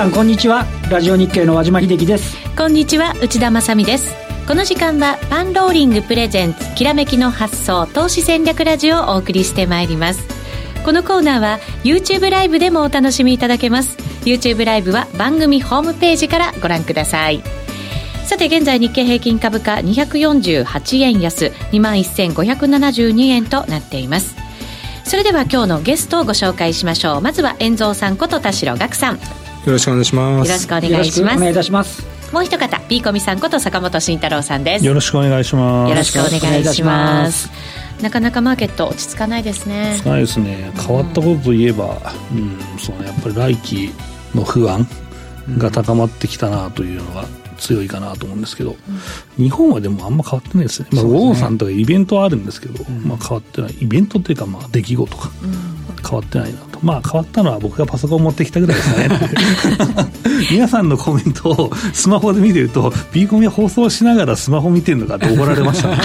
さんこんにちは。ラジオ日経の和島秀樹です。こんにちは内田まさです。この時間はパンローリングプレゼンツきらめきの発想投資戦略ラジオをお送りしてまいります。このコーナーは YouTube ライブでもお楽しみいただけます。YouTube ライブは番組ホームページからご覧ください。さて現在日経平均株価248円安21,572円となっています。それでは今日のゲストをご紹介しましょう。まずは遠蔵さんこと田代岳さん。よろしくお願いします。よろしくお願いします。お願いいたします。もう一方ピーコミさんこと坂本慎太郎さんです。よろしくお願いします。よろしくお願いします。なかなかマーケット落ち着かないですね。落ち着かないですね。変わったことといえば、うん、うん、そうねやっぱり来期の不安が高まってきたなというのが強いかなと思うんですけど、うん、日本はでもあんま変わってないですね、まあ、ウォーさんとかイベントはあるんですけど、うん、まあ、変わってない。イベントっていうかまあ出来事か、変わってないな。とまあ変わったのは僕がパソコン持ってきたぐらいですね。皆さんのコメントをスマホで見てると B コミ放送しながらスマホ見てるのかって怒られました ので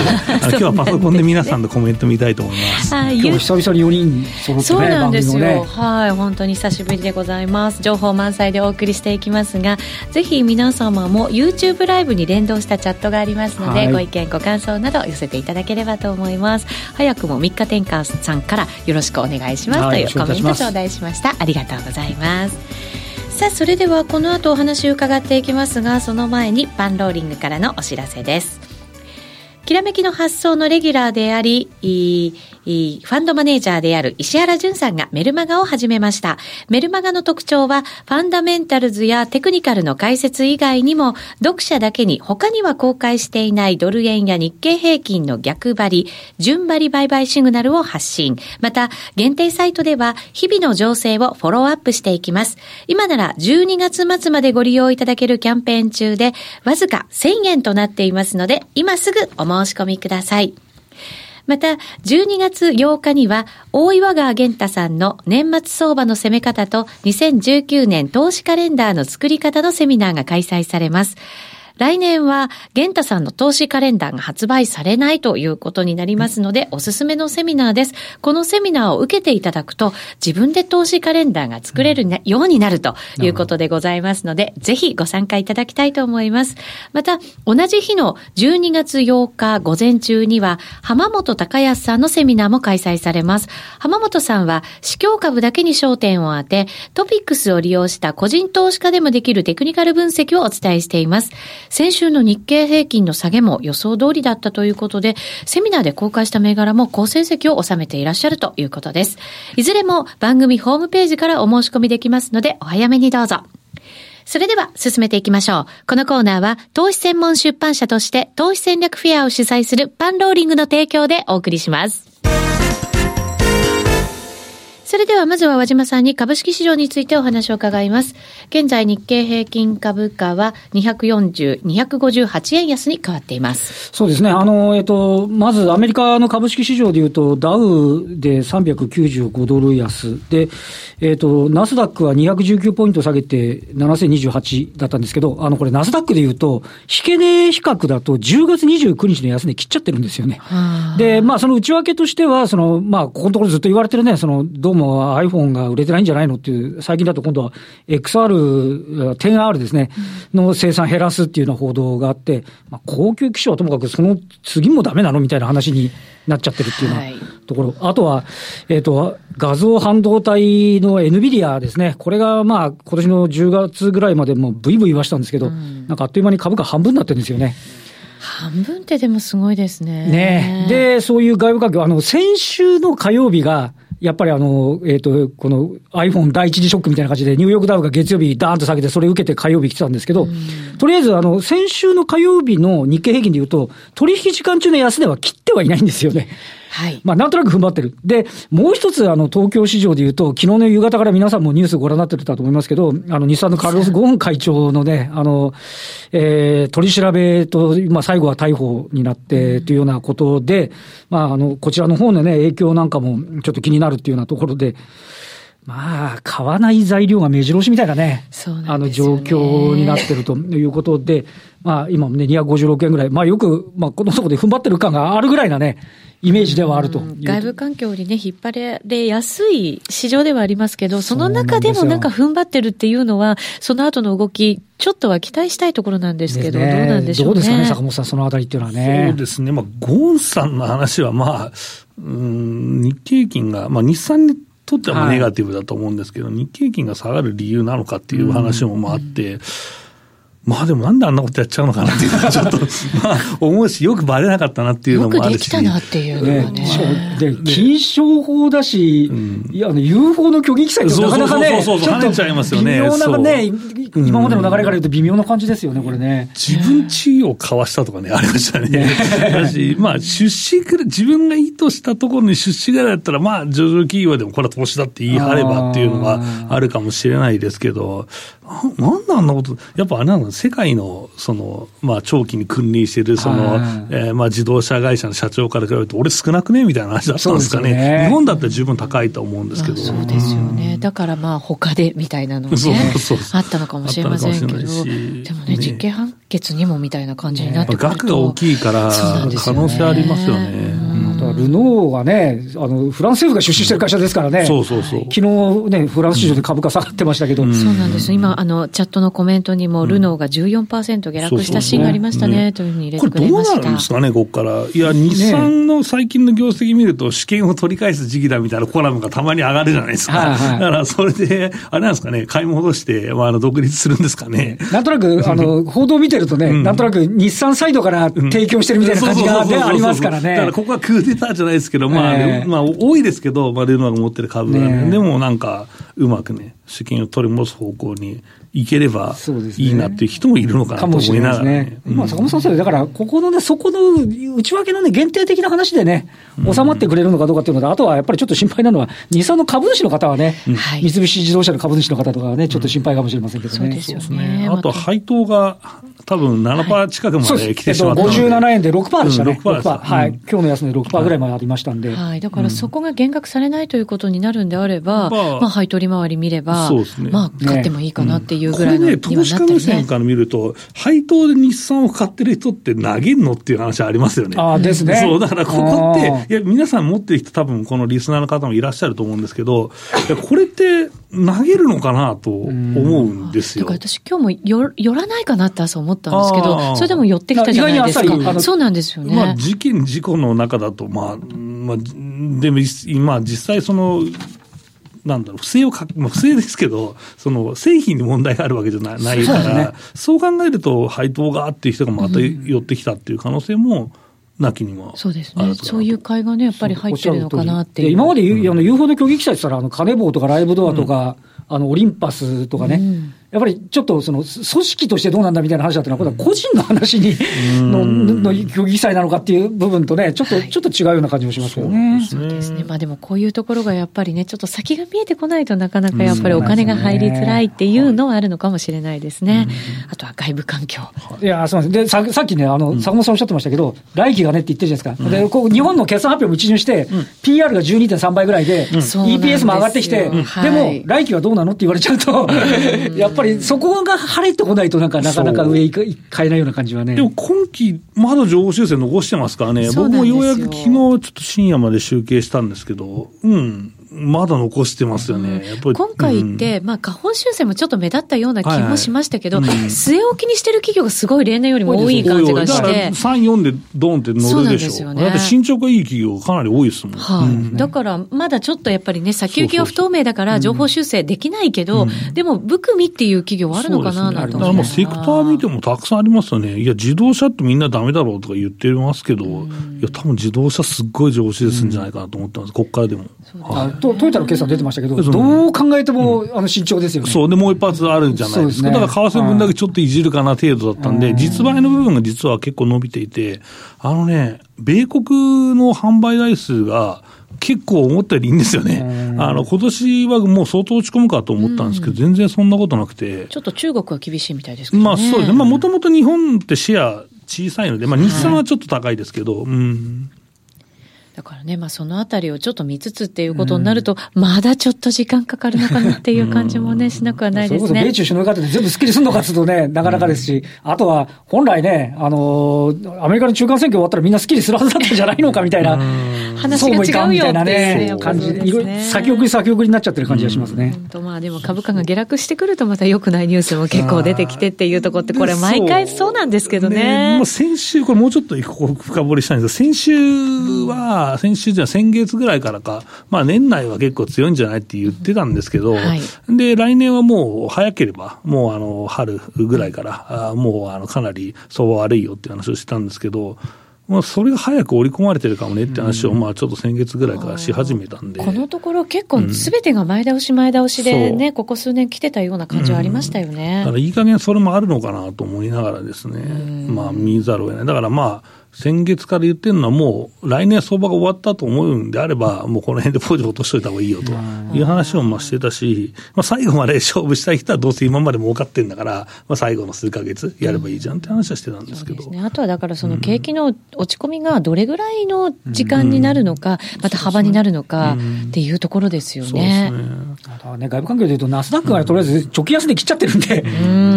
今日はパソコンで皆さんのコメント見たいと思います。今日久々に4人揃って、ね、そうなんですよ、ね、はい本当に久しぶりでございます。情報満載でお送りしていきますがぜひ皆様も YouTube ライブに連動したチャットがありますので、はい、ご意見ご感想など寄せていただければと思います。早くも3日転換さんからよろしくお願いします、というコメント頂戴しました。ありがとうございます。さあそれではこの後お話を伺っていきますがその前にパンローリングからのお知らせです。きらめきの発想のレギュラーであり、ファンドマネージャーである石原淳さんがメルマガを始めました。メルマガの特徴は、ファンダメンタルズやテクニカルの解説以外にも、読者だけに他には公開していないドル円や日経平均の逆張り、順張り売買シグナルを発信。また、限定サイトでは、日々の情勢をフォローアップしていきます。今なら12月末までご利用いただけるキャンペーン中で、わずか1000円となっていますので、今すぐお申申し込みください。また、12月8日には、大岩川源太さんの年末相場の攻め方と2019年投資カレンダーの作り方のセミナーが開催されます。来年は、玄太さんの投資カレンダーが発売されないということになりますので、おすすめのセミナーです。このセミナーを受けていただくと、自分で投資カレンダーが作れる、ようになるということでございますので、ぜひご参加いただきたいと思います。また、同じ日の12月8日午前中には、浜本隆康さんのセミナーも開催されます。浜本さんは、市況株だけに焦点を当て、トピックスを利用した個人投資家でもできるテクニカル分析をお伝えしています。先週の日経平均の下げも予想通りだったということで、セミナーで公開した銘柄も好成績を収めていらっしゃるということです。いずれも番組ホームページからお申し込みできますので、お早めにどうぞ。それでは進めていきましょう。このコーナーは投資専門出版社として投資戦略フェアを主催するパンローリングの提供でお送りします。それではまずは和島さんに株式市場についてお話を伺います。現在日経平均株価は240、258円安に変わっています。そうですね。あの、えっと、まずアメリカの株式市場でいうと、ダウで395ドル安で、えっと、ナスダックは219ポイント下げて7028だったんですけど、あの、これナスダックでいうと、引け値比較だと10月29日の安値切っちゃってるんですよね。で、まあ、その内訳としては、その、まあ、ここのところずっと言われてるね、その、どうも iPhone が売れてないんじゃないのっていう、最近だと今度は XR、10R ですね、の生産減らすっていうような報道があって、まあ、高級機種はともかくその次もダメなのみたいな話になっちゃってるっていうようなところ。はい、あとは、えっ、ー、と、画像半導体の NVIDIA ですね。これがまあ今年の10月ぐらいまでもブイブイ言わしたんですけど、うん、なんかあっという間に株価半分になってるんですよね。半分ってでもすごいですね。ねで、そういう外部環境、あの、先週の火曜日が、やっぱりあの、えっ、ー、と、この iPhone 第一次ショックみたいな感じで、ニューヨークダウが月曜日ダーンと下げて、それを受けて火曜日来てたんですけど、とりあえずあの、先週の火曜日の日経平均で言うと、取引時間中の安値は切ってはいないんですよね。はい。まあ、なんとなく踏ん張ってる。で、もう一つ、あの、東京市場で言うと、昨日の夕方から皆さんもニュースご覧になってたと思いますけど、あの、日産のカルロス・ゴーン会長のね、あの、えー、取り調べと、まあ、最後は逮捕になってというようなことで、まあ、あの、こちらの方のね、影響なんかもちょっと気になるっていうようなところで、まあ、買わない材料が目白押しみたいなね、そうあの状況になってるということで、まあ、今もね、256円ぐらい、まあ、よく、まあ、このところで踏ん張ってる感があるぐらいなね、イメージではあると外部環境にね、引っ張られやすい市場ではありますけど、その中でもなんか踏ん張ってるっていうのは、その後の動き、ちょっとは期待したいところなんですけど、ね。どうなんでしょうね。どうですかね、坂本さん、そのあたりっていうのはね。そうですね。まあ、ゴーンさんの話は、まあ、うん、日経平均が、まあ、日産にとってはネガティブだと思うんですけど、日経平均が下がる理由なのかっていう話もまああって、まあでもなんであんなことやっちゃうのかなっていうのは ちょっと、まあ思うし、よくバレなかったなっていうのよくもあるし。できたなっていうのはね。しかもで、禁商法だし、ん。いや、あの、UFO の虚偽記載ってなかなかね、そうそうそう。そうちょっと跳ねちゃいますよね。微妙なね、そう。今までの流れから言うと微妙な感じですよね、これね。自分地位を交わしたとかね、ありましたね。だし、まあ、出資くらい、自分が意図したところに出資ぐらいだったら、まあ、上場企業でもこれは投資だって言い張ればっていうのがあるかもしれないですけど、ななんであんなこと、やっぱあれなの、世界の、その、まあ、長期に君臨してる、そのはい、えーまあ、自動車会社の社長から比べると、俺少なくねみたいな話だったんですかねね。日本だったら十分高いと思うんですけど。まあそうですよね。だからまあ他でみたいなのねそうそうそうあったのかもしれませんけど、でもね、ね実刑判決にもみたいな感じになってくると。額が大きいから、可能性ありますよね。ルノーがね、あの、フランス政府が出資してる会社ですからね。そうそうそう昨日ね、フランス市場で株価下がってましたけど。そうなんです。今、あの、チャットのコメントにも、ルノーが14%下落したシーンがありましたね、というふうに入れてくこれどうれました。なるんですかね、ここから。いや、日産の最近の業績見ると、試験を取り返す時期だみたいなコラムがたまに上がるじゃないですか。はいはいだから、それで、あれなんですかね、買い戻して、まあ、あの、独立するんですかね。なんとなく、あの、報道見てるとね、んなんとなく日産サイドから提供してるみたいな感じがねありますからね。だから、ここはクーデターじゃないですけど、まあ、ええまあ、多いですけど、まあ、ルノーが持ってる株がね。ねえでも、なんか、うまくね、資金を取り戻す方向に行ければそうですねいいなっていう人もいるのかなとかもし思いれなですねないがらね。。まあ、坂本さんそうですだから、ここのね、そこの内訳のね、限定的な話でね、収まってくれるのかどうかっていうのと、あとはやっぱりちょっと心配なのは、日産の株主の方はね、はい三菱自動車の株主の方とかはね、ちょっと心配かもしれませんけどね。そうですね。あと、配当が多分7%近くまで。来えっと、てしまったので。57円で6%でしたね。うん6%ですはい。うん今日の安値で6%ぐらいまでありましたんで。はい。だからそこが減額されないということになるんであれば、まあまあ、配当利回り見れば、そうですねまあ、買ってもいいかなっていうこぐらいのれね、投にはなってる資家目線ね。から見ると、配当で日産を買ってる人って投げんのっていう話ありますよね。ああ、ですね。そう、だからここって、いや、皆さん持ってる人多分このリスナーの方もいらっしゃると思うんですけど、いや、これって投げるのかなと思うんですよだから。私今日もよ寄らないかなって朝思ったんですけあど、ーそれでも寄ってきたじゃないです意外にあっさりあか。のそうなんですよね。まあ、事件、事故の中だと、まあ、まあ、でも、今、実際その、なんだろう、不正をか、まあ、不正ですけど、その、製品に問題があるわけじゃないないから、そうねそう考えると、配当がっていう人がまた寄ってきたっていう可能性も、なきにもそうですね。そういう買いがね、やっぱり入ってるのかなっていう。で今まで、あの UFO の競技記載って言ったら、あのカネボウとかライブドアとか、あのオリンパスとかね、うんやっぱりちょっとその組織としてどうなんだみたいな話だったのは、これは個人の話にのの競技記載なのかっていう部分とね、ちょっと、ちょっと違うような感じもしますけどね。そうですね。まあでもこういうところがやっぱりね、ちょっと先が見えてこないとなかなかやっぱりお金が入りづらいっていうのはあるのかもしれないですね。あとは外部環境。いや、そうなんです。で、ささっきね、あの、坂本さんおっしゃってましたけど、来期がねって言ってるじゃないですか。で、こう、日本の決算発表も一巡して、PR が12.3倍ぐらいで、EPS も上がってきて、うんではいも、来期はどうなのって言われちゃうと、やっぱりそこが晴れてこないと、なんか、なかなか上行か買えないような感じはね。でも今期、まだ情報修正残してますからね、僕もようやく昨日ちょっと深夜まで集計したんですけど、うん、まだ残してますよね。今回って、まあ、下方修正もちょっと目立ったような気もしましたけど、はいはいうん。据え置きにしてる企業がすごい例年よりも多い感じがしだからて。3、4でドーンって乗るでしょ。そうなんですよね。だって進捗がいい企業がかなり多いですもん。はい、うん。だから、まだちょっとやっぱりね、先行きが不透明だから、情報修正できないけど、でも、含みっていう企業はあるのかな、なんてだからもう思いますセクター見てもたくさんありますよね。いや、自動車ってみんなダメだろうとか言ってますけど、いや、多分自動車すっごい上司ですんじゃないかなと思ってます。こっからでも。あトトヨタの決算出てましたけど、うんどう考えても、あの慎重ですよね。そう。で、もう一発あるんじゃないですか。すねだから、為替分だけちょっといじるかな程度だったんで、うん実売の部分が実は結構伸びていて、あのね、米国の販売台数が、結構思ったよりいいんですよね。うんあの、今年はもう相当落ち込むかと思ったんですけど、全然そんなことなくて。ちょっと中国は厳しいみたいですけどね。まあそうですね。まあもともと日本ってシェア小さいので、まあ日産はちょっと高いですけど、うん。だからね、まあそのあたりをちょっと見つつっていうことになると、うん、まだちょっと時間かかるのかなっていう感じもね、しなくはないですね。そ米中首脳会談で全部スッキリするのかっていうとね、なかなかですし、あとは本来ね、あのー、アメリカの中間選挙終わったらみんなスッキリするはずだったんじゃないのかみたいな、話が違うよってね、感じ、いろいろ先送り先送りになっちゃってる感じがしますね。本当まあでも株価が下落してくるとまた良くないニュースも結構出てきてっていうところって、これ毎回そうなんですけどね。ねもう先週、これもうちょっと深掘りしたいんですけど、先週は、先週じゃ先月ぐらいからか、まあ年内は結構強いんじゃないって言ってたんですけど、はい、で、来年はもう早ければ、もうあの、春ぐらいから、あもうあの、かなり相場悪いよって話をしてたんですけど、まあ、それが早く織り込まれてるかもねって話を、まあ、ちょっと先月ぐらいからし始めたんで。このところ結構すべてが前倒し前倒しでね、う。ん、ここ数年来てたような感じはありましたよね。うん、だからいい加減それもあるのかなと思いながらですね、まあ見ざるを得ない。だからまあ、先月から言ってるのは、もう来年相場が終わったと思うんであれば、もうこの辺でポジ落としといた方がいいよという話をまあしてたし、まあ、最後まで勝負したい人はどうせ今まで儲かってんだから、まあ、最後の数か月やればいいじゃんって話はしてたんですけど。ね、あとはだからその景気の落ち込みがどれぐらいの時間になるのか、また幅になるのかっていうところですよね。ね。ね外部環境でいうと、ナスダックがとりあえず貯金安で切っちゃってるんで、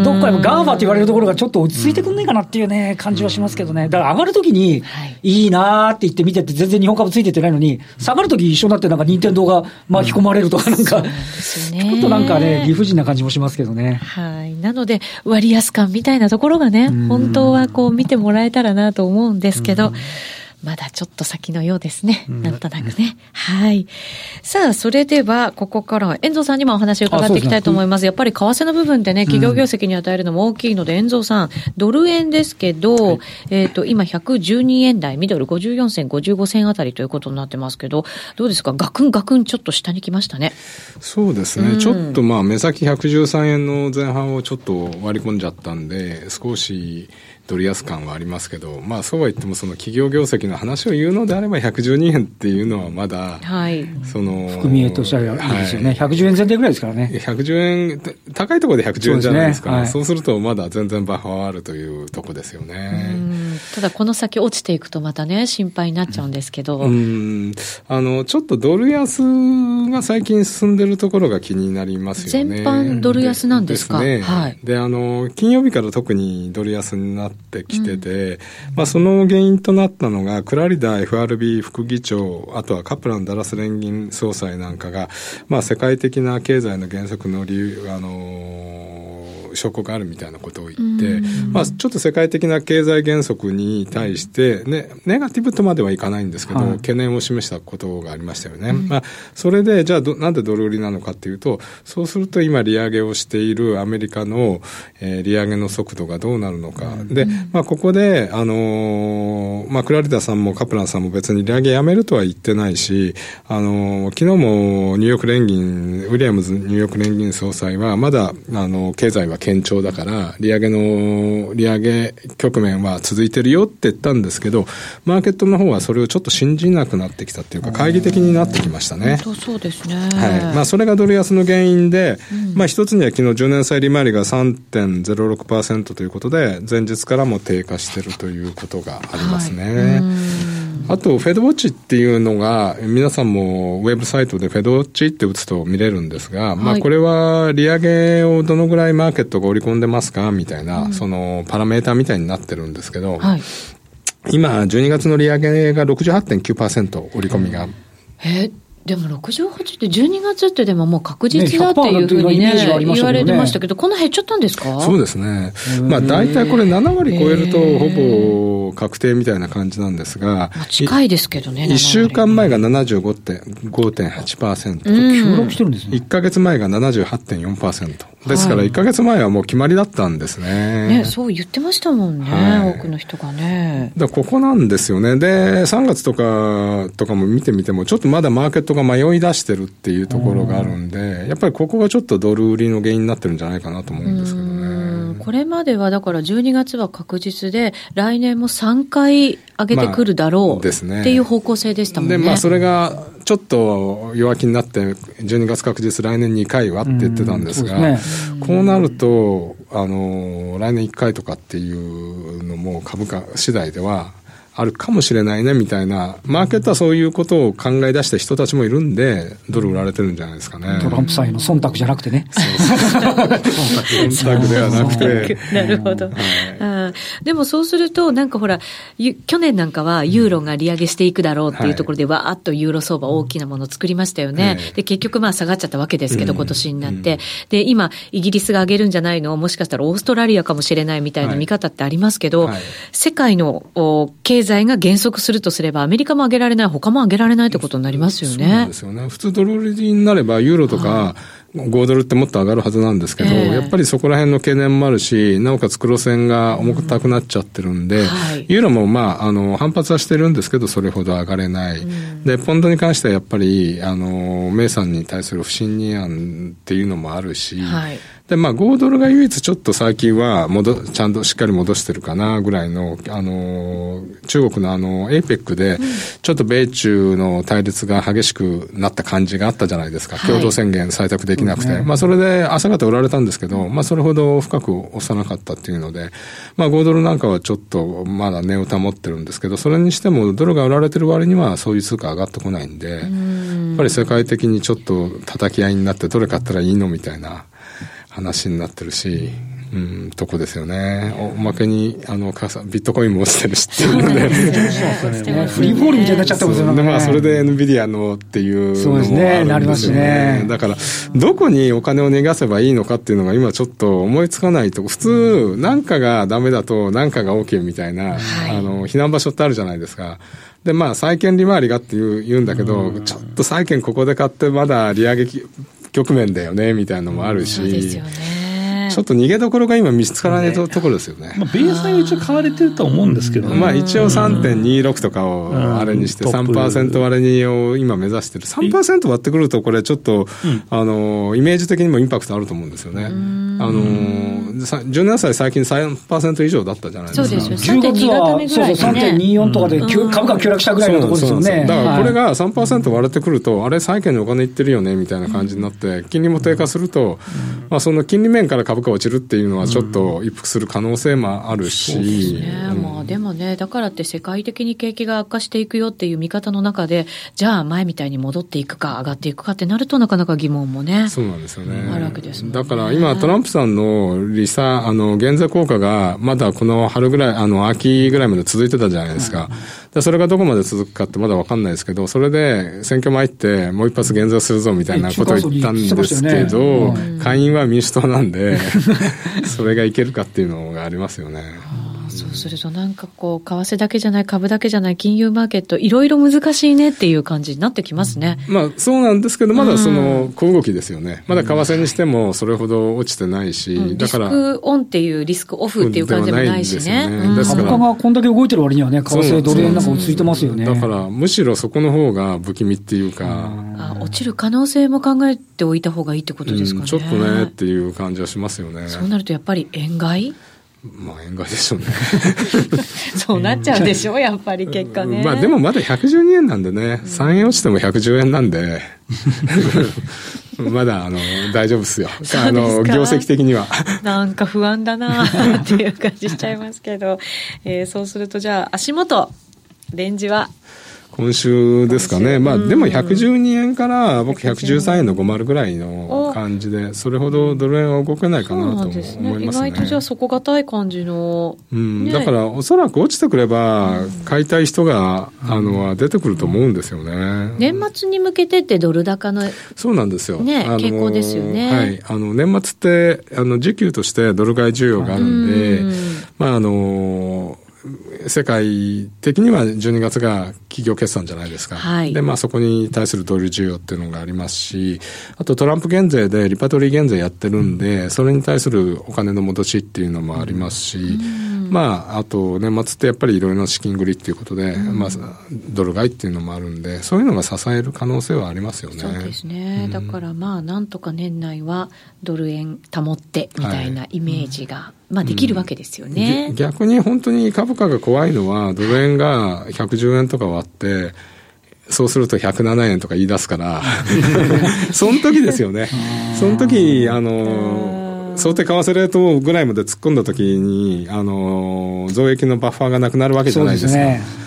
どっかでガーバーと言われるところがちょっと落ち着いてくんないかなっていうね、感じはしますけどね。だから上がるときに、い。いなーって言って見てて、全然日本株ついててないのに、下がるとき一緒になって、なんか任天堂が巻き込まれるとか、なんか、ちょっとなんかね、理不尽な感じもしますけどね。はい。なので、割安感みたいなところがね、本当はこう見てもらえたらなと思うんですけど、まだちょっと先のようですね。なんとなくね。はい。さあ、それでは、ここからは、遠藤さんにもお話を伺っていきたいと思います。すね、やっぱり為替の部分でね、企業業績に与えるのも大きいので、遠藤さん、ドル円ですけど、はい、えっ、と、今112円台、ミドル54銭、55銭あたりということになってますけど、どうですか？ガクンガクンちょっと下に来ましたね。そうですね。うん、ちょっとまあ、目先113円の前半をちょっと割り込んじゃったんで、少し、ドル安感はありますけど、まあ、そうは言ってもその企業業績の話を言うのであれば112円っていうのはまだ、はい、その含み益としてはいいですよね、はい、110円前提ぐらいですからね。110円高いところで110円じゃないですか、そう、ねはい、そうするとまだ全然バッファーあるというとこですよね。ただこの先落ちていくとまたね心配になっちゃうんですけど。うん。あのちょっとドル安が最近進んでるところが気になりますよね。全般ドル安なんですか？ね、はい、であの金曜日から特にドル安になってってきてて、うん、まあ、その原因となったのが、クラリダ FRB 副議長、あとはカプラン・ダラス連銀総裁なんかが、まあ、世界的な経済の減速の理由、あのー、証拠があるみたいなことを言って、まあ、ちょっと世界的な経済減速に対して、ね、ネガティブとまではいかないんですけど、はい、懸念を示したことがありましたよね。うん、まあ、それで、じゃあなんでドル売りなのかっていうと、そうすると今利上げをしているアメリカの、えー、利上げの速度がどうなるのか。うん、で、まあ、ここで、あのー、まあ、クラリダさんもカプランさんも別に利上げやめるとは言ってないし、あのー、昨日もニューヨーク連銀、ウィリアムズニューヨーク連銀総裁は、まだ、あの、経済は堅調だから、利上げの、利上げ局面は続いてるよって言ったんですけど、マーケットの方はそれをちょっと信じなくなってきたっていうか、懐疑的になってきましたね。本当そうですね。はい。まあ、それがドル安の原因で、うん、まあ、一つには昨日10年債利回りが3.06%ということで、前日からも低下してるということがありますね。はいあと、フェドウォッチっていうのが、皆さんもウェブサイトでフェドウォッチって打つと見れるんですが、はい、まあこれは利上げをどのぐらいマーケットが織り込んでますか？みたいな、うん、そのパラメーターみたいになってるんですけど、はい、今、12月の利上げが68.9%織り込みが。えでも68って12月ってでももう確実だっていうふうにね、ね言われてましたけど、この減っちゃったんですかそうですね。まあ大体これ7割超えるとほぼ確定みたいな感じなんですが、まあ、近いですけどね。1週間前が75.5.8%。急落してるんですね。1か月前が78.4%。ですから1か月前はもう決まりだったんですね。ね、そう言ってましたもんね、はい、多くの人がね。だここなんですよね。で、3月とか、とかも見てみても、ちょっとまだマーケットが迷い出してるっていうところがあるんで、やっぱりここがちょっとドル売りの原因になってるんじゃないかなと思うんですけどね。これまではだから12月は確実で、来年も3回上げてくるだろう、まあ、ですね、っていう方向性でしたもんね。で、まあそれがちょっと弱気になって、12月確実来年2回はって言ってたんですが、うね、こうなると、あの、来年1回とかっていうのも株価次第では、あるかもしれないねみたいな、マーケットはそういうことを考え出した人たちもいるんで、ドル売られてるんじゃないですかね。トランプさんへの忖度じゃなくてね。忖度ではなくて。なるほど、はい、でもそうすると、なんかほら、去年なんかはユーロが利上げしていくだろうっていうところで、わーっとユーロ相場大きなものを作りましたよね。で、結局まあ下がっちゃったわけですけど、今年になって。で、今、イギリスが上げるんじゃないの？もしかしたらオーストラリアかもしれないみたいな見方ってありますけど、世界の経済が減速するとすれば、アメリカも上げられない、他も上げられないってことになりますよね。ですよね。普通ドル売りになれば、ユーロとか、5ドルってもっと上がるはずなんですけど、えー、やっぱりそこら辺の懸念もあるし、なおかつ黒線が重たくなっちゃってるんで、うんはい、ユーロもまあ、あの、反発はしてるんですけど、それほど上がれない。うん、で、ポンドに関してはやっぱり、あの、メイさんに対する不信任案っていうのもあるし、はいで、まあ、豪ドルが唯一ちょっと最近は戻、ちゃんとしっかり戻してるかなぐらいの、あの、中国のあの、 APEC で、ちょっと米中の対立が激しくなった感じがあったじゃないですか。共同宣言採択できなくて。はい、まあ、それで朝方売られたんですけど、まあ、それほど深く押さなかったっていうので、まあ、豪ドルなんかはちょっとまだ値を保ってるんですけど、それにしてもドルが売られてる割にはそういう通貨上がってこないんで、やっぱり世界的にちょっと叩き合いになってどれ買ったらいいのみたいな。話になってるし、うん、とこですよね。おまけに、あの、ビットコインも落ちてるしっていうので。フリーフォールみたいになっちゃってますよね。まあ、それで NVIDIA のっていうのもあるんですよね。そうですね、なりますね。だから、どこにお金を逃がせばいいのかっていうのが今ちょっと思いつかないと、普通、なんかがダメだとなんかが OK みたいな、あの、避難場所ってあるじゃないですか。で、まあ、債券利回りがっていう言うんだけど、ちょっと債券ここで買ってまだ利上げ局面だよね、みたいなのもあるし。ちょっと逃げどころが今見つからないところですよね。まあ、ベースは一応買われてると思うんですけど、ね、まあ一応3.26とかをあれにして3%割れにを今目指してる。3%割ってくるとこれちょっと、あの、イメージ的にもインパクトあると思うんですよね。あの、17歳最近3%以上だったじゃないですか。そうですよ。10月は、そうそう、3.24とかで株価急落したぐらいのところですよね。だからこれが3%割れてくると、あれ債券にお金いってるよねみたいな感じになって、金利も低下すると、まあその金利面から株価落ちるっていうのはちょっと一服する可能性もあるし、うん、ね、うん、まあ、でもね、だからって世界的に景気が悪化していくよっていう見方の中で、じゃあ前みたいに戻っていくか、上がっていくかってなると、なかなか疑問もね、そうなんですよね。あるわけです、ね、だから今、トランプさんの利差、あの減税効果がまだこの春ぐらい、あの秋ぐらいまで続いてたじゃないですか。でそれがどこまで続くかってまだ分かんないですけど、それで選挙前って、もう一発減税するぞみたいなことを言ったんですけど、下院は民主党なんで、それがいけるかっていうのがありますよね。そうするとなんかこう、為替だけじゃない、株だけじゃない、金融マーケット、いろいろ難しいねっていう感じになってきますね。まあそうなんですけど、まだその小動きですよね。まだ為替にしてもそれほど落ちてないし、うん、だから。リスクオンっていうリスクオフっていう感じでもないしね。株価がこんだけ動いてる割にはね、為替ドル円なんか落ち着いてますよね。だからむしろそこの方が不気味っていうか。あ落ちる可能性も考えておいた方がいいってことですかね。ちょっとねっていう感じはしますよね。そうなるとやっぱり円買い？まあ、円買いでしょうね。そうなっちゃうでしょ、やっぱり結果ね。まあ、でもまだ112円なんでね、3円落ちても110円なんで、まだ、あの、大丈夫っすよ。すあの、業績的には。なんか不安だなっていう感じしちゃいますけど、えー、そうするとじゃあ、足元、レンジは今週ですかね、まあ、でも112円から僕113円の50ぐらいの感じで、それほどドル円は動けないかなと思いますね。意外とじゃあ底堅い感じの、うん、だからおそらく落ちてくれば、買いたい人が、あの出てくると思うんですよね。年末に向けてってドル高の、そうなんですよ。ね、傾向ですよね。はい。あの、年末って、あの、需給としてドル買い需要があるんで、まあ、あの、世界的には12月が企業決算じゃないですか。はい、で、まあそこに対するドル需要っていうのがありますし、あとトランプ減税でリパトリー減税やってるんで、それに対するお金の戻しっていうのもありますし、まあ、あと年末ってやっぱりいろいろな資金繰りっていうことで、まあ、ドル買いっていうのもあるんで、そういうのが支える可能性はありますよね。そうですね。だからまあ、なんとか年内はドル円保ってみたいなイメージが、はいまあ、できるわけですよね、うん、逆に本当に株価が怖いのは、ドル円が110円とか割って、そうすると107円とか言い出すから、その時ですよね。その時、あの、想定為替レートぐらいまで突っ込んだ時に、あの、増益のバッファーがなくなるわけじゃないですか。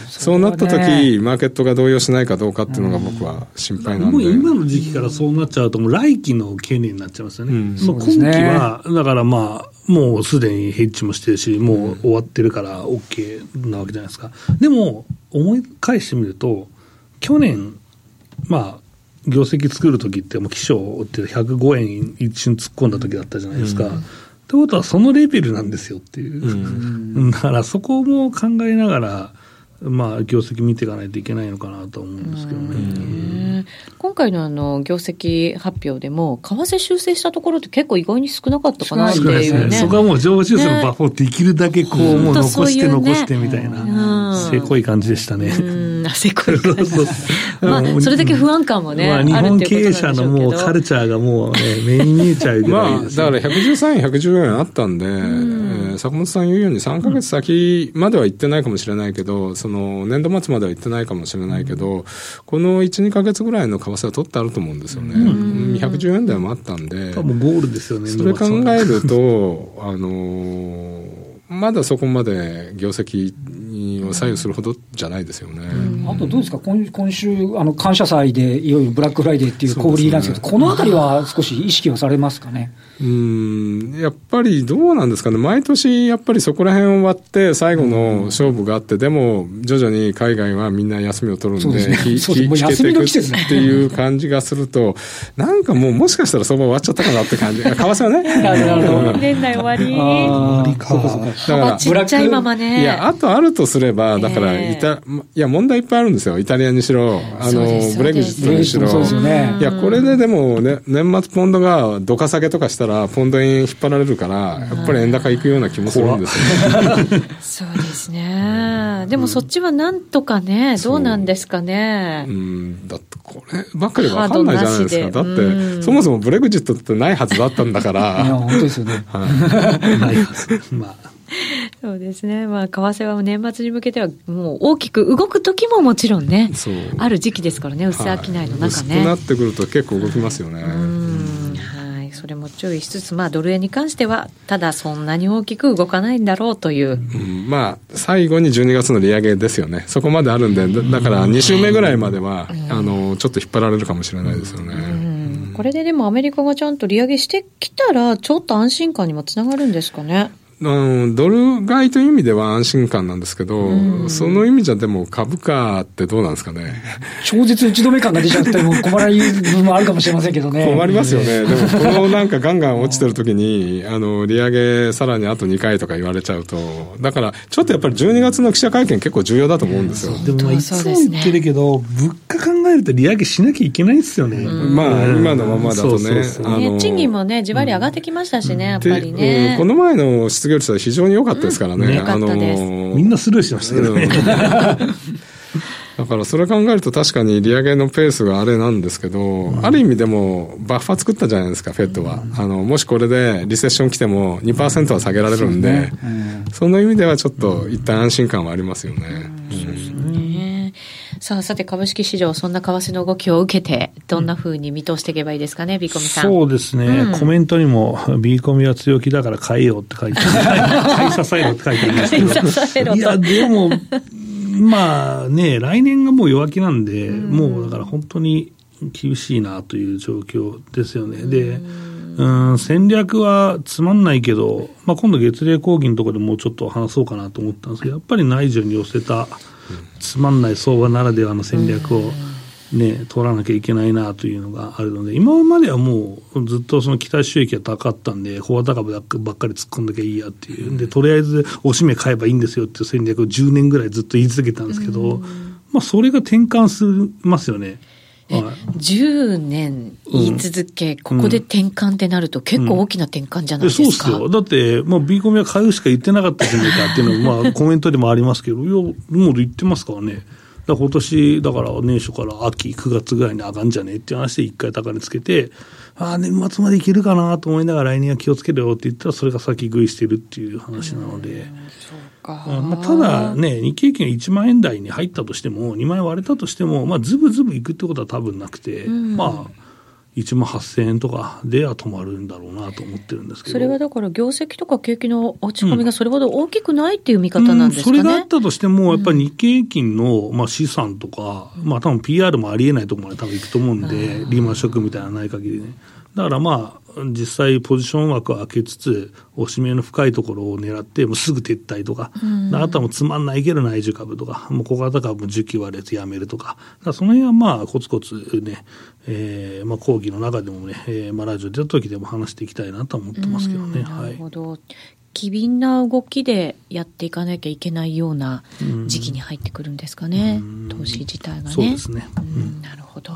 そうなった時、ね、マーケットが動揺しないかどうかっていうのが僕は心配なんで、もう今の時期からそうなっちゃうと、もう来期の懸念になっちゃいますよね。うん、今期は、だからまあ、もうすでにヘッジもしてるし、もう終わってるから OK なわけじゃないですか。でも、思い返してみると、去年、まあ、業績作るときって、もう気象って105円一瞬突っ込んだときだったじゃないですか。うん、ってことは、そのレベルなんですよっていう。うん、だからそこも考えながら、まあ、業績見ていかないといけないのかなと思うんですけどね。今回のあの業績発表でも、為替修正したところって結構意外に少なかったかなっていうね。そこはもう上方修正のバッファーできるだけこう、もう残して残してみたいな、せこい感じでしたね。せこい感じ。まあ、それだけ不安感もね、まあ、日本経営者のもうカルチャーがもうね、目に見えちゃうぐらい、まあ、だから113円、114円あったんで、え坂本さん言うように3か月先までは行ってないかもしれないけど、その年度末までは行ってないかもしれないけど、この1、2か月ぐらいの為替は取ってあると思うんですよね。110円台もあったんで。多分ゴールですよね。それ考えると、あのーまだそこまで業績を左右するほどじゃないですよね。うん、あとどうですか？今、今週、あの感謝祭でいよいよブラックフライデーっていう小売りなんですけど、ね、このあたりは少し意識をされますかね？うん。やっぱりどうなんですかね、毎年やっぱりそこら辺を割って、最後の勝負があって、でも徐々に海外はみんな休みを取るんで、引 けていくっていう感じがすると、なんかもう、もしかしたら相場終わっちゃったかなって感じ、為替はね。年内終わり。終わりか。だから、ちっちゃいままね。いや、あとあるとすれば、だから、いた、いや、問題ぱいあるんですよ。イタリアにしろ、あの、ブレグジットにしろ。いや、これででも、ね、年末ポンドがどか下げとかしたら、ポンド円引っ張られるから、やっぱり円高いくような気もするんですよね。そうですね。でもそっちはなんとかね、どうなんですかね。うん、だってこればっかりわかんないじゃないですか。だって、そもそもブレグジットってないはずだったんだから。いや、本当ですよね。ないはず。まあ。そうですね、まあ、為替は年末に向けては、もう大きく動く時ももちろんね、ある時期ですからね、薄商いの中ね、はい、なってくると、結構動きますよね。はい、それも注意しつつ、まあ、ドル円に関しては、ただそんなに大きく動かないんだろうという。うん、まあ、最後に12月の利上げですよね、そこまであるんで、だから2週目ぐらいまでは、あのちょっと引っ張られるかもしれないですよね。これででもアメリカがちゃんと利上げしてきたら、ちょっと安心感にもつながるんですかね。ドル買いという意味では安心感なんですけど、その意味じゃでも株価ってどうなんですかね。超絶打ち止め感が出ちゃっても困らない部分もあるかもしれませんけどね。困りますよね。でもこのなんかガンガン落ちてる時に、あの、利上げさらにあと2回とか言われちゃうと、だからちょっとやっぱり12月の記者会見結構重要だと思うんですよ。でもいつも言ってるけど、物価考えると利上げしなきゃいけないですよね。まあ今のままだとね。賃金もね、じわり上がってきましたしね、やっぱりね。この前の失業率は非常に良かったですからね。うん、あのー、みんなスルーしましたけどね。だからそれ考えると確かに利上げのペースがあれなんですけど、うん、ある意味でもバッファ作ったじゃないですか、フェットは。あの、もしこれでリセッション来ても2%は下げられるんで、そ、ね,、の意味ではちょっと一旦安心感はありますよね。さあ、さて、株式市場、そんな為替の動きを受けて、どんなふうに見通していけばいいですかね、ビーコミさん。そうですね、うん、コメントにも、ビーコミは強気だから買えよって書いて買い支えろって書いてありますけど。いや、でも、まあね、来年がもう弱気なんで、うん、もうだから本当に厳しいなという状況ですよね。で、うん戦略はつまんないけど、まあ、今度月例講義のところでもうちょっと話そうかなと思ったんですけど、やっぱり内需に寄せた、つまんない相場ならではの戦略を、ね、取らなきゃいけないなというのがあるので、今まではもうずっとその期待収益が高かったんで、フォア高ばっかり突っ込んなきゃいいやっていう、で、とりあえずおしめ買えばいいんですよっていう戦略を10年ぐらいずっと言い続けたんですけど、まあ、それが転換しますよね。え、10年言い続け、うん、ここで転換ってなると、結構大きな転換じゃないですか、うん、そうっすよ。だって、まあ、B コミは買うしか言ってなかったじゃないかっていうのも、まあ、コメントでもありますけど、いや、もう言ってますからね。だ今年、だから年初から秋、9月ぐらいに上がんじゃねえっていう話で一回高値つけて、ああ、年末までいけるかなと思いながら来年は気をつけろよって言ったら、それが先食いしてるっていう話なので。まあ、ただね、日経平均が1万円台に入ったとしても、2万円割れたとしても、まあ、ずぶずぶいくってことは多分なくて、うん、まあ、1万8000円とかでは止まるんだろうなと思ってるんですけど。それはだから業績とか景気の落ち込みがそれほど大きくないっていう見方なんですかね。うん、それがあったとしても、やっぱり日経平均の、まあ、資産とか、まあ多分 PR もありえないところまで多分行くと思うんで、リーマンショックみたいなない限りね。だからまあ、実際ポジション枠を開けつつ、おしめの深いところを狙って、もうすぐ撤退とか、うん、あとはもうつまんないけど内需株とか、もう小型株も19割でやめるとか、かその辺はまあ、コツコツね、えー、まあ講義の中でもね、えー、まあラジオ出た時でも話していきたいなと思ってますけどね。なるほど。はい機敏な動きでやっていかなきゃいけないような時期に入ってくるんですかね、投資自体がね。そうですね。なるほど。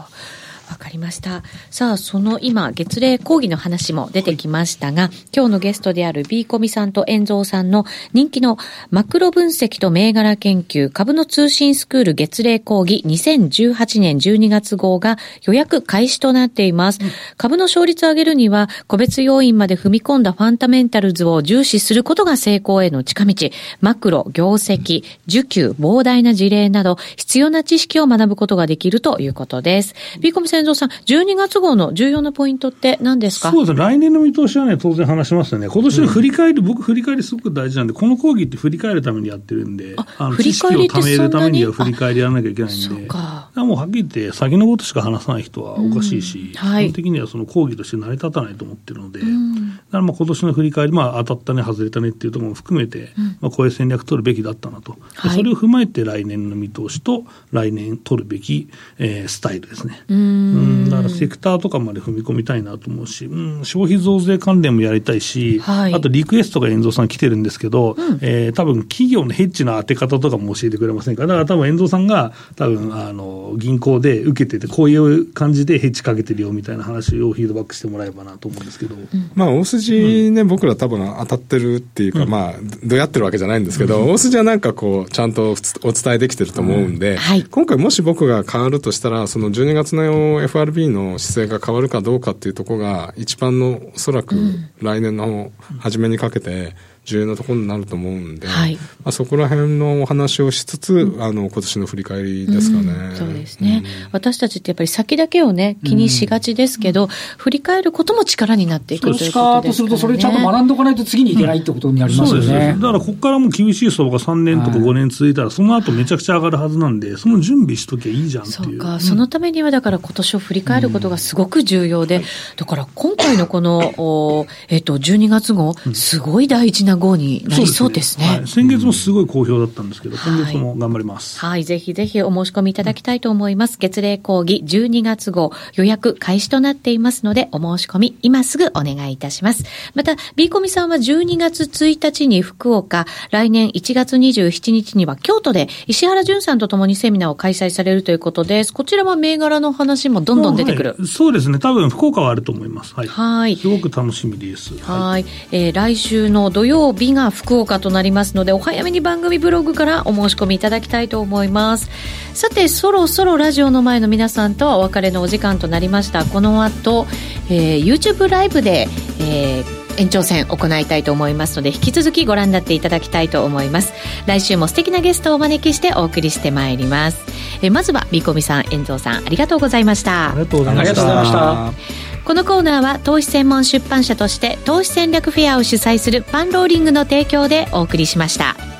わかりました。さあ、その今、月例講義の話も出てきましたが、はい、今日のゲストである B コミさんと遠蔵さんの人気のマクロ分析と銘柄研究株の通信スクール月例講義2018年12月号が予約開始となっています。うん、株の勝率を上げるには、個別要因まで踏み込んだファンダメンタルズを重視することが成功への近道。マクロ、業績、受給、膨大な事例など、必要な知識を学ぶことができるということです。B コミ先蔵さん、12月号の重要なポイントって何ですか？そうです来年の見通しはね、当然話しますよね。今年の振り返り、うん、僕振り返りすごく大事なんで、この講義って振り返るためにやってるんで、あの知識を貯めるためには振り返りやらなきゃいけないんで、そうか。もうはっきり言って、先のことしか話さない人はおかしいし、うん。はい、基本的にはその講義として成り立たないと思ってるので、うん、だからまあ今年の振り返り、まあ当たったね、外れたねっていうところも含めて、まあこういう戦略取るべきだったなと、はい、それを踏まえて来年の見通しと、来年取るべき、えー、スタイルですね。うんだからセクターとかまで踏み込みたいなと思うし、うん、消費増税関連もやりたいし、はい、あとリクエストが遠蔵さん来てるんですけど、うん、えー、多分企業のヘッジの当て方とかも教えてくれませんか？だから多分遠蔵さんが多分あの銀行で受けてて、こういう感じでヘッジかけてるよみたいな話をフィードバックしてもらえばなと思うんですけど。うん、まあ、大筋ね、僕ら多分当たってるっていうか、まあ、どうやってるわけじゃないんですけど、大筋はなんかこう、ちゃんとお伝えできてると思うんで、はい、今回もし僕が変わるとしたら、その12月の FRB の姿勢が変わるかどうかっていうところが、一番のおそらく来年の初めにかけて、重要なところになると思うんで、はい、まあ、そこら辺のお話をしつつ、うん、あの今年の振り返りですかね、うん、そうですね、うん、私たちってやっぱり先だけをね気にしがちですけど、振り返ることも力になっていくということですから、ね、とす。るとそれちゃんと学んでおかないと次にいけないってことになりますよね、ねだからここからも厳しい相場が3年とか5年続いたら、その後めちゃくちゃ上がるはずなんでその準備しときゃいいじゃんっていう。そうか、そのためにはだから今年を振り返ることがすごく重要で、だから今回のこの、おえっ、と、12月号、すごい大事な号になりそうですね、はい、先月もすごい好評だったんですけど、今月も頑張ります、はい。はい、ぜひぜひお申し込みいただきたいと思います。月例講義12月号予約開始となっていますので、お申し込み今すぐお願いいたします。また、B コミさんは12月1日に福岡、来年1月27日には京都で石原淳さんと共にセミナーを開催されるということです。こちらは銘柄の話もどんどん出てくる。はい、そうですね。多分福岡はあると思います。はい。はいすごく楽しみです。はい。えー、来週の土曜日が福岡岡となりますのでお早めに番組ブログからお申し込みいただきたいと思います。さてそろそろラジオの前の皆さんとはお別れのお時間となりました。この後、えー、YouTube ライブで、えー延長戦行いたいと思いますので引き続きご覧になっていただきたいと思います。来週も素敵なゲストをお招きしてお送りしてまいります。えまずはビコミさん遠藤さんありがとうございました。ありがとうございましたこのコーナーは投資専門出版社として投資戦略フェアを主催するパンローリングの提供でお送りしました。